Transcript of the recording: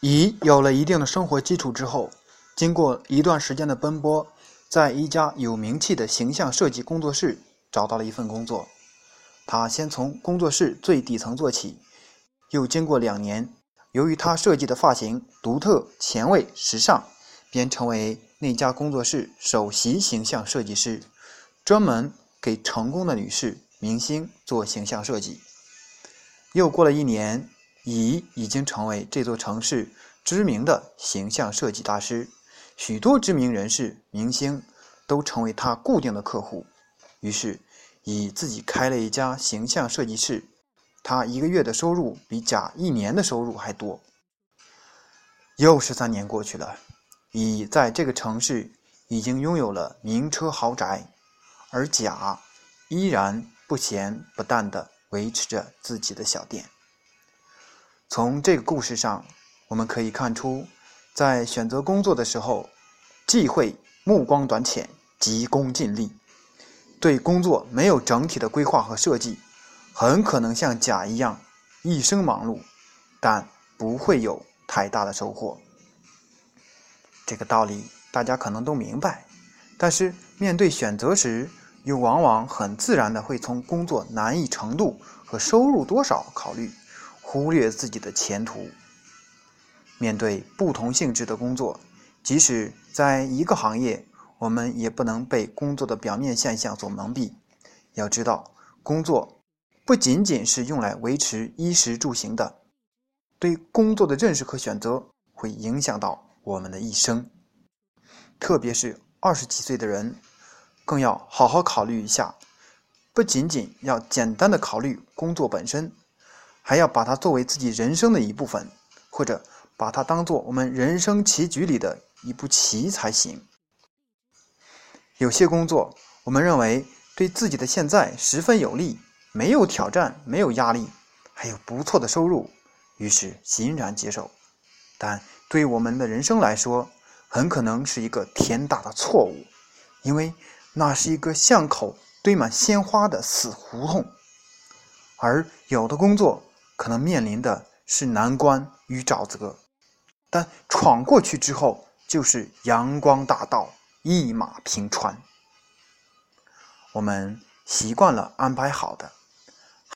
乙有了一定的生活基础之后，经过一段时间的奔波，在一家有名气的形象设计工作室找到了一份工作。他先从工作室最底层做起，又经过两年，由于他设计的发型独特、前卫、时尚，便成为那家工作室首席形象设计师，专门给成功的女士、明星做形象设计。又过了一年。乙已经成为这座城市知名的形象设计大师，许多知名人士、明星都成为他固定的客户。于是，乙自己开了一家形象设计室，他一个月的收入比甲一年的收入还多。又是三年过去了，乙在这个城市已经拥有了名车豪宅，而甲依然不咸不淡的维持着自己的小店。从这个故事上，我们可以看出，在选择工作的时候，忌讳目光短浅、急功近利，对工作没有整体的规划和设计，很可能像甲一样一生忙碌，但不会有太大的收获。这个道理大家可能都明白，但是面对选择时，又往往很自然的会从工作难易程度和收入多少考虑。忽略自己的前途。面对不同性质的工作，即使在一个行业，我们也不能被工作的表面现象所蒙蔽。要知道，工作不仅仅是用来维持衣食住行的，对工作的认识和选择会影响到我们的一生。特别是二十几岁的人，更要好好考虑一下，不仅仅要简单的考虑工作本身。还要把它作为自己人生的一部分，或者把它当做我们人生棋局里的一步棋才行。有些工作，我们认为对自己的现在十分有利，没有挑战，没有压力，还有不错的收入，于是欣然接受。但对我们的人生来说，很可能是一个天大的错误，因为那是一个巷口堆满鲜花的死胡同，而有的工作。可能面临的是难关与沼泽，但闯过去之后就是阳光大道，一马平川。我们习惯了安排好的，